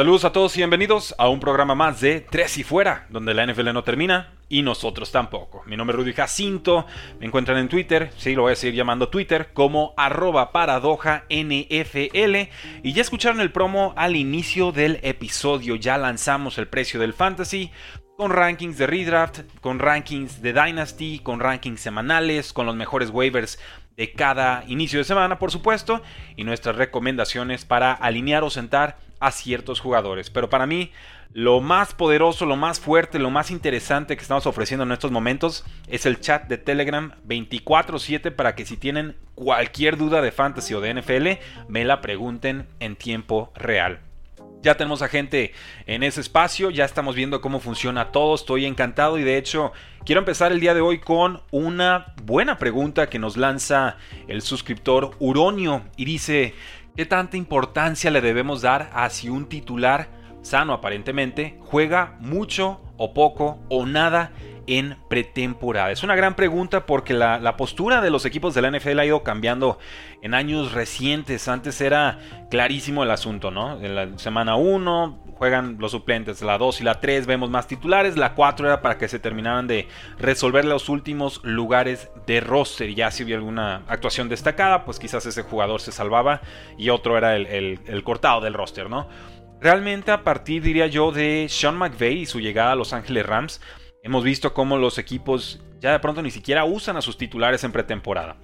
Saludos a todos y bienvenidos a un programa más de Tres y Fuera, donde la NFL no termina y nosotros tampoco. Mi nombre es Rudy Jacinto, me encuentran en Twitter, sí, lo voy a seguir llamando Twitter, como arroba paradoja NFL. Y ya escucharon el promo al inicio del episodio, ya lanzamos el precio del fantasy, con rankings de redraft, con rankings de Dynasty, con rankings semanales, con los mejores waivers de cada inicio de semana, por supuesto, y nuestras recomendaciones para alinear o sentar a ciertos jugadores. Pero para mí, lo más poderoso, lo más fuerte, lo más interesante que estamos ofreciendo en estos momentos es el chat de Telegram 24/7 para que si tienen cualquier duda de fantasy o de NFL, me la pregunten en tiempo real. Ya tenemos a gente en ese espacio, ya estamos viendo cómo funciona todo, estoy encantado y de hecho quiero empezar el día de hoy con una buena pregunta que nos lanza el suscriptor Uronio y dice, ¿qué tanta importancia le debemos dar a si un titular sano aparentemente juega mucho o poco o nada en pretemporada? Es una gran pregunta porque la, postura de los equipos de la NFL ha ido cambiando en años recientes. Antes era clarísimo el asunto, ¿no? En la semana 1 juegan los suplentes, la 2 y la 3 vemos más titulares, la 4 era para que se terminaran de resolver los últimos lugares de roster. Ya si había alguna actuación destacada, pues quizás ese jugador se salvaba y otro era el, el cortado del roster, ¿no? Realmente a partir, diría yo, de Sean McVay y su llegada a Los Ángeles Rams, hemos visto cómo los equipos ya de pronto ni siquiera usan a sus titulares en pretemporada.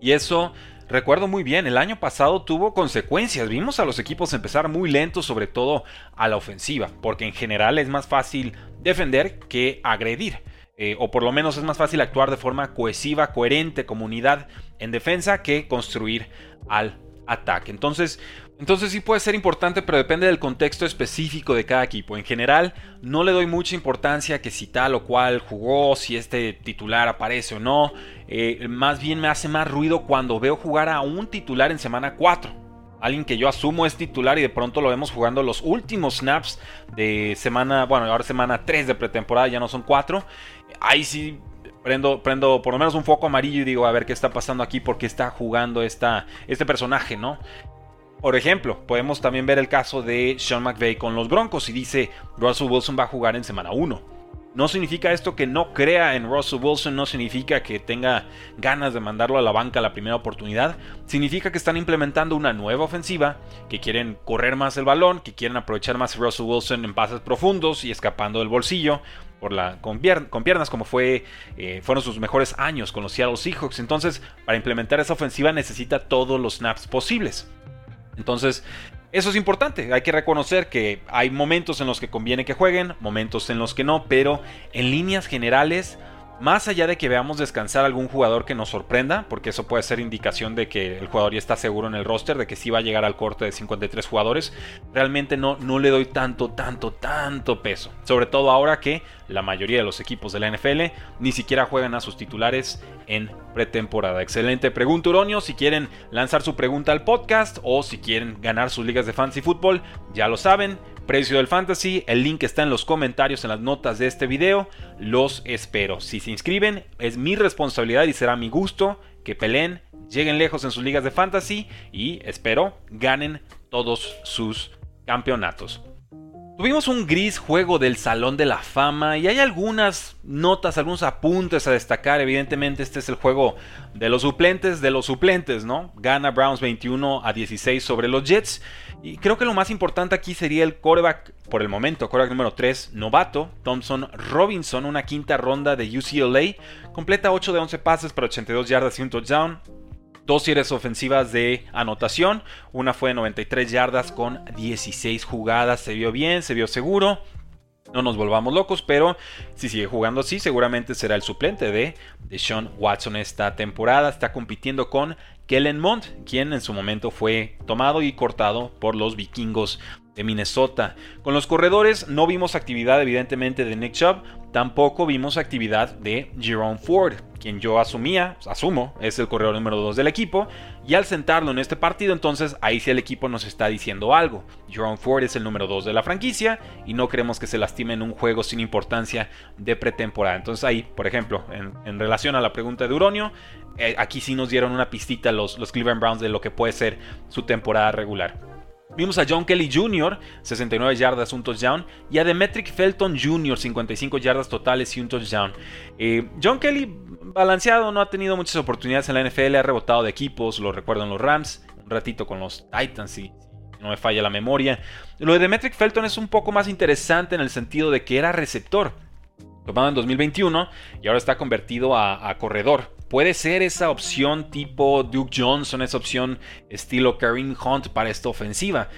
Y eso recuerdo muy bien, el año pasado tuvo consecuencias. Vimos a los equipos empezar muy lentos, sobre todo a la ofensiva, porque en general es más fácil defender que agredir. Eh, o por lo menos es más fácil actuar de forma cohesiva, coherente, comunidad en defensa que construir al ataque. Entonces, entonces sí puede ser importante, pero depende del contexto específico de cada equipo. En general, no le doy mucha importancia que si tal o cual jugó, si este titular aparece o no. Eh, más bien me hace más ruido cuando veo jugar a un titular en semana 4. Alguien que yo asumo es titular y de pronto lo vemos jugando los últimos snaps de semana, bueno, ahora semana 3 de pretemporada, ya no son 4. Ahí sí prendo, prendo por lo menos un foco amarillo y digo, a ver qué está pasando aquí, porque está jugando esta, este personaje, ¿no? Por ejemplo, podemos también ver el caso de Sean McVay con los Broncos y dice Russell Wilson va a jugar en semana 1. No significa esto que no crea en Russell Wilson, no significa que tenga ganas de mandarlo a la banca la primera oportunidad. Significa que están implementando una nueva ofensiva, que quieren correr más el balón, que quieren aprovechar más Russell Wilson en pases profundos y escapando del bolsillo por la, con, piernas, como fue, eh, fueron sus mejores años con los Seattle Seahawks. Entonces, para implementar esa ofensiva necesita todos los snaps posibles. Entonces, eso es importante, hay que reconocer que hay momentos en los que conviene que jueguen, momentos en los que no, pero en líneas generales más allá de que veamos descansar algún jugador que nos sorprenda, porque eso puede ser indicación de que el jugador ya está seguro en el roster, de que sí va a llegar al corte de 53 jugadores, realmente no, no le doy tanto, tanto, tanto peso. Sobre todo ahora que la mayoría de los equipos de la NFL ni siquiera juegan a sus titulares en pretemporada. Excelente pregunta, Uronio. Si quieren lanzar su pregunta al podcast o si quieren ganar sus ligas de fantasy fútbol, ya lo saben Precio del Fantasy, el link está en los comentarios en las notas de este video. Los espero. Si se inscriben, es mi responsabilidad y será mi gusto que peleen, lleguen lejos en sus ligas de fantasy y espero ganen todos sus campeonatos. Tuvimos un gris juego del Salón de la Fama y hay algunas notas, algunos apuntes a destacar. Evidentemente este es el juego de los suplentes de los suplentes, ¿no? Gana Browns 21 a 16 sobre los Jets. Y creo que lo más importante aquí sería el quarterback, por el momento, quarterback número 3, novato, Thompson Robinson, una quinta ronda de UCLA. Completa 8 de 11 pases para 82 yardas y un touchdown dos series ofensivas de anotación. Una fue de 93 yardas con 16 jugadas. Se vio bien, se vio seguro. No nos volvamos locos, pero si sigue jugando así, seguramente será el suplente de, de Sean Watson esta temporada. Está compitiendo con Kellen Mond, quien en su momento fue tomado y cortado por los vikingos de Minnesota. Con los corredores no vimos actividad evidentemente de Nick Chubb, tampoco vimos actividad de Jerome Ford, quien yo asumía, asumo, es el corredor número 2 del equipo, y al sentarlo en este partido entonces ahí sí el equipo nos está diciendo algo. Jerome Ford es el número 2 de la franquicia y no queremos que se lastime en un juego sin importancia de pretemporada. Entonces ahí, por ejemplo, en, relación a la pregunta de Uronio, eh, aquí sí nos dieron una pistita los, los Cleveland Browns de lo que puede ser su temporada regular. Vimos a John Kelly Jr., 69 yardas, un touchdown, y a Demetric Felton Jr., 55 yardas totales y un touchdown. Eh, John Kelly, balanceado, no ha tenido muchas oportunidades en la NFL, ha rebotado de equipos, lo recuerdo en los Rams, un ratito con los Titans, si no me falla la memoria. Lo de Demetric Felton es un poco más interesante en el sentido de que era receptor, tomado en 2021, y ahora está convertido a corredor puede ser esa opción tipo Duke Johnson, esa opción estilo Kareem Hunt para esta ofensiva.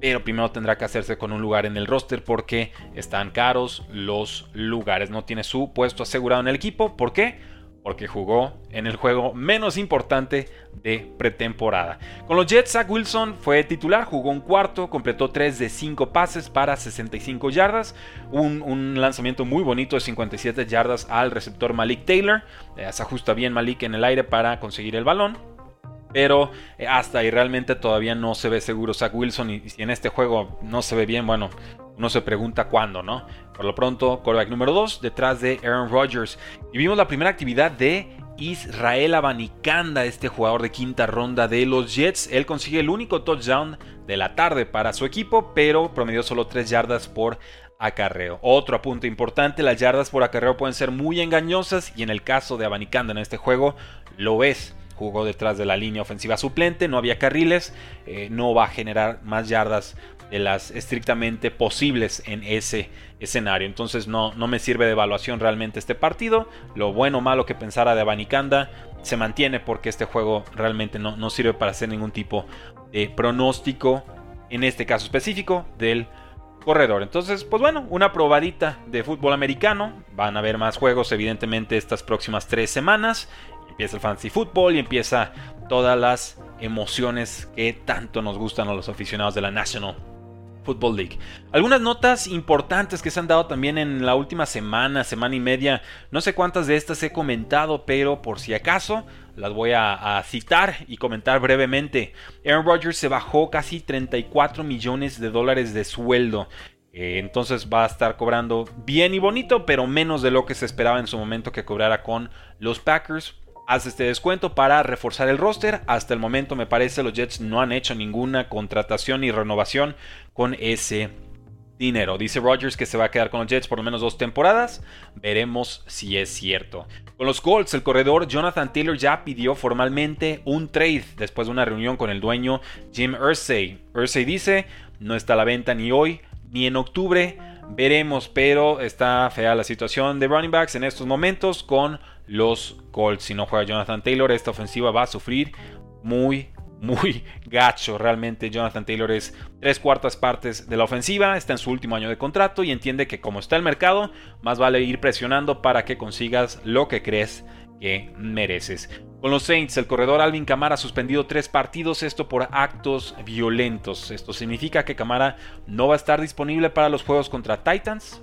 Pero primero tendrá que hacerse con un lugar en el roster porque están caros los lugares. No tiene su puesto asegurado en el equipo. ¿Por qué? Porque jugó en el juego menos importante de pretemporada. Con los Jets, Zach Wilson fue titular, jugó un cuarto, completó 3 de 5 pases para 65 yardas, un, lanzamiento muy bonito de 57 yardas al receptor Malik Taylor, eh, se ajusta bien Malik en el aire para conseguir el balón. Pero eh, hasta ahí realmente todavía no se ve seguro Zach Wilson y si en este juego no se ve bien, bueno, uno se pregunta cuándo, ¿no? Por lo pronto, quarterback número 2 detrás de Aaron Rodgers. Y vimos la primera actividad de Israel Abanicanda, este jugador de quinta ronda de los Jets. Él consigue el único touchdown de la tarde para su equipo, pero promedió solo 3 yardas por acarreo. Otro apunte importante, las yardas por acarreo pueden ser muy engañosas y en el caso de Abanicanda en este juego lo es jugó detrás de la línea ofensiva suplente, no había carriles, eh, no va a generar más yardas de las estrictamente posibles en ese escenario. Entonces no, no me sirve de evaluación realmente este partido. Lo bueno o malo que pensara de Abanicanda se mantiene porque este juego realmente no, no sirve para hacer ningún tipo de pronóstico, en este caso específico, del corredor. Entonces, pues bueno, una probadita de fútbol americano. Van a haber más juegos, evidentemente, estas próximas tres semanas. Empieza el fantasy fútbol y empieza todas las emociones que tanto nos gustan a los aficionados de la National Football League. Algunas notas importantes que se han dado también en la última semana, semana y media. No sé cuántas de estas he comentado, pero por si acaso las voy a, citar y comentar brevemente. Aaron Rodgers se bajó casi 34 millones de dólares de sueldo. Eh, entonces va a estar cobrando bien y bonito, pero menos de lo que se esperaba en su momento que cobrara con los Packers Haz este descuento para reforzar el roster. Hasta el momento me parece los Jets no han hecho ninguna contratación ni renovación con ese dinero. Dice Rodgers que se va a quedar con los Jets por lo menos dos temporadas. Veremos si es cierto. Con los Colts, el corredor Jonathan Taylor ya pidió formalmente un trade después de una reunión con el dueño Jim Ursay. Ursay dice, no está a la venta ni hoy ni en octubre. Veremos, pero está fea la situación de running backs en estos momentos con los Colts. Si no juega Jonathan Taylor, esta ofensiva va a sufrir muy, muy gacho. Realmente Jonathan Taylor es tres cuartas partes de la ofensiva, está en su último año de contrato y entiende que como está el mercado, más vale ir presionando para que consigas lo que crees que mereces. Con los Saints, el corredor Alvin Camara ha suspendido tres partidos, esto por actos violentos. Esto significa que Camara no va a estar disponible para los juegos contra Titans,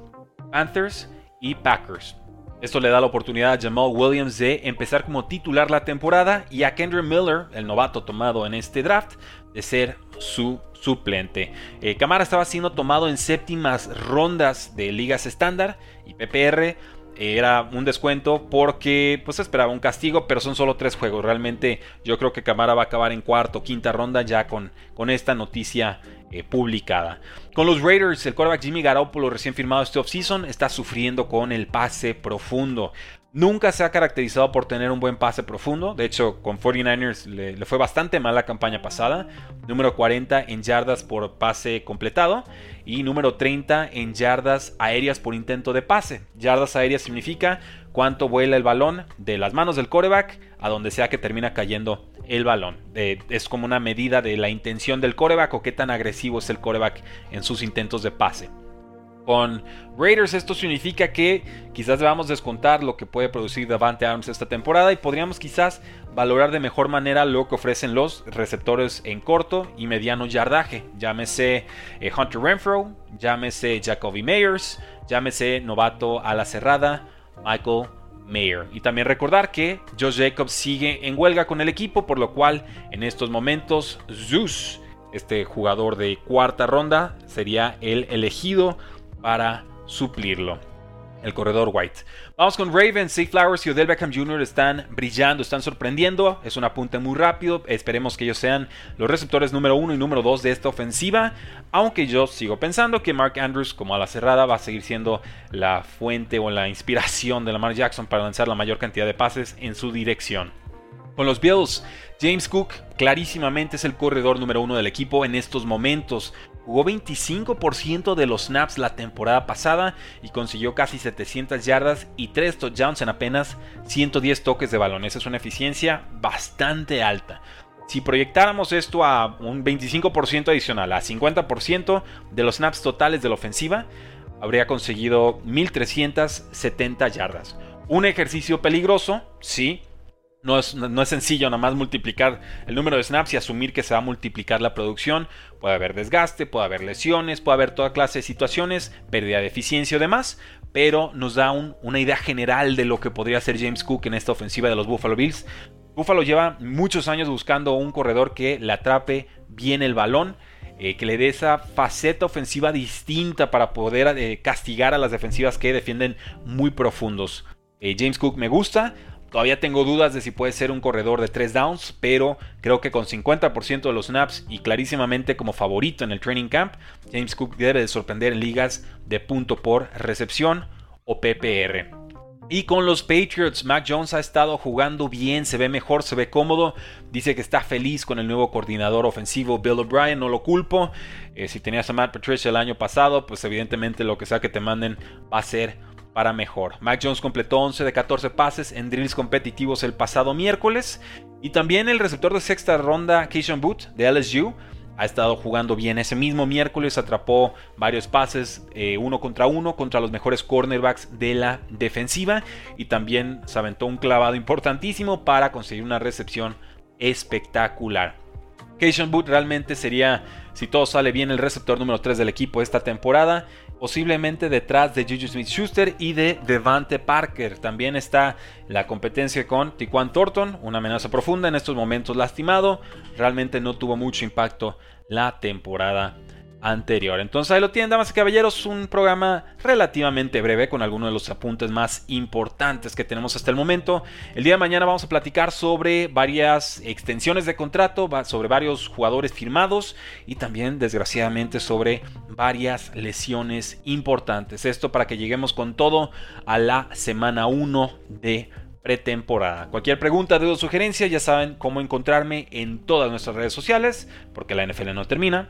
Panthers y Packers. Esto le da la oportunidad a Jamal Williams de empezar como titular la temporada y a Kendra Miller, el novato tomado en este draft, de ser su suplente. Eh, Camara estaba siendo tomado en séptimas rondas de ligas estándar y PPR era un descuento porque pues esperaba un castigo, pero son solo tres juegos. Realmente yo creo que Camara va a acabar en cuarto, quinta ronda ya con, con esta noticia eh, publicada. Con los Raiders, el quarterback Jimmy Garoppolo recién firmado este offseason está sufriendo con el pase profundo. Nunca se ha caracterizado por tener un buen pase profundo. De hecho, con 49ers le, fue bastante mal la campaña pasada. Número 40 en yardas por pase completado. Y número 30 en yardas aéreas por intento de pase. Yardas aéreas significa cuánto vuela el balón de las manos del coreback a donde sea que termina cayendo el balón. es como una medida de la intención del coreback o qué tan agresivo es el coreback en sus intentos de pase. Con Raiders esto significa que quizás debamos descontar lo que puede producir Davante Adams esta temporada y podríamos quizás valorar de mejor manera lo que ofrecen los receptores en corto y mediano yardaje. Llámese eh, Hunter Renfro, llámese Jacoby Meyers, llámese novato a la cerrada Michael Mayer. Y también recordar que Josh Jacobs sigue en huelga con el equipo, por lo cual en estos momentos Zeus, este jugador de cuarta ronda, sería el elegido para suplirlo. El corredor White. Vamos con Ravens, Safe Flowers y Odell Beckham Jr. están brillando, están sorprendiendo. Es un apunte muy rápido. Esperemos que ellos sean los receptores número uno y número dos de esta ofensiva. Aunque yo sigo pensando que Mark Andrews, como a la cerrada, va a seguir siendo la fuente o la inspiración de Lamar Jackson para lanzar la mayor cantidad de pases en su dirección. Con los Bills, James Cook clarísimamente es el corredor número uno del equipo en estos momentos. Jugó 25% de los snaps la temporada pasada y consiguió casi 700 yardas y 3 touchdowns en apenas 110 toques de balón. Esa es una eficiencia bastante alta. Si proyectáramos esto a un 25% adicional, a 50% de los snaps totales de la ofensiva, habría conseguido 1370 yardas. Un ejercicio peligroso, sí, no es, sencillo nada más multiplicar el número de snaps y asumir que se va a multiplicar la producción. Puede haber desgaste, puede haber lesiones, puede haber toda clase de situaciones, pérdida de eficiencia o demás, pero nos da una idea general de lo que podría hacer James Cook en esta ofensiva de los Buffalo Bills. Buffalo lleva muchos años buscando un corredor que le atrape bien el balón, eh, que le dé esa faceta ofensiva distinta para poder eh, castigar a las defensivas que defienden muy profundos. Eh, James Cook me gusta, Todavía tengo dudas de si puede ser un corredor de 3 downs, pero creo que con 50% de los snaps y clarísimamente como favorito en el training camp, James Cook debe de sorprender en ligas de punto por recepción o PPR. Y con los Patriots, Mac Jones ha estado jugando bien, se ve mejor, se ve cómodo. Dice que está feliz con el nuevo coordinador ofensivo Bill O'Brien, no lo culpo. Eh, si tenías a Matt Patricia el año pasado, pues evidentemente lo que sea que te manden va a ser para mejor. Mac Jones completó 11 de 14 pases en drills competitivos el pasado miércoles. Y también el receptor de sexta ronda, Keishon Boot, de LSU, ha estado jugando bien. Ese mismo miércoles atrapó varios pases eh, uno contra uno contra los mejores cornerbacks de la defensiva. Y también se aventó un clavado importantísimo para conseguir una recepción espectacular. Keishon Boot realmente sería, si todo sale bien, el receptor número 3 del equipo esta temporada posiblemente detrás de Juju Smith Schuster y de Devante Parker. También está la competencia con Tiquan Thornton, una amenaza profunda en estos momentos lastimado. Realmente no tuvo mucho impacto la temporada anterior. Entonces ahí lo tienen, damas y caballeros, un programa relativamente breve con algunos de los apuntes más importantes que tenemos hasta el momento. El día de mañana vamos a platicar sobre varias extensiones de contrato, sobre varios jugadores firmados y también desgraciadamente sobre varias lesiones importantes. Esto para que lleguemos con todo a la semana 1 de pretemporada. Cualquier pregunta, duda o sugerencia, ya saben cómo encontrarme en todas nuestras redes sociales, porque la NFL no termina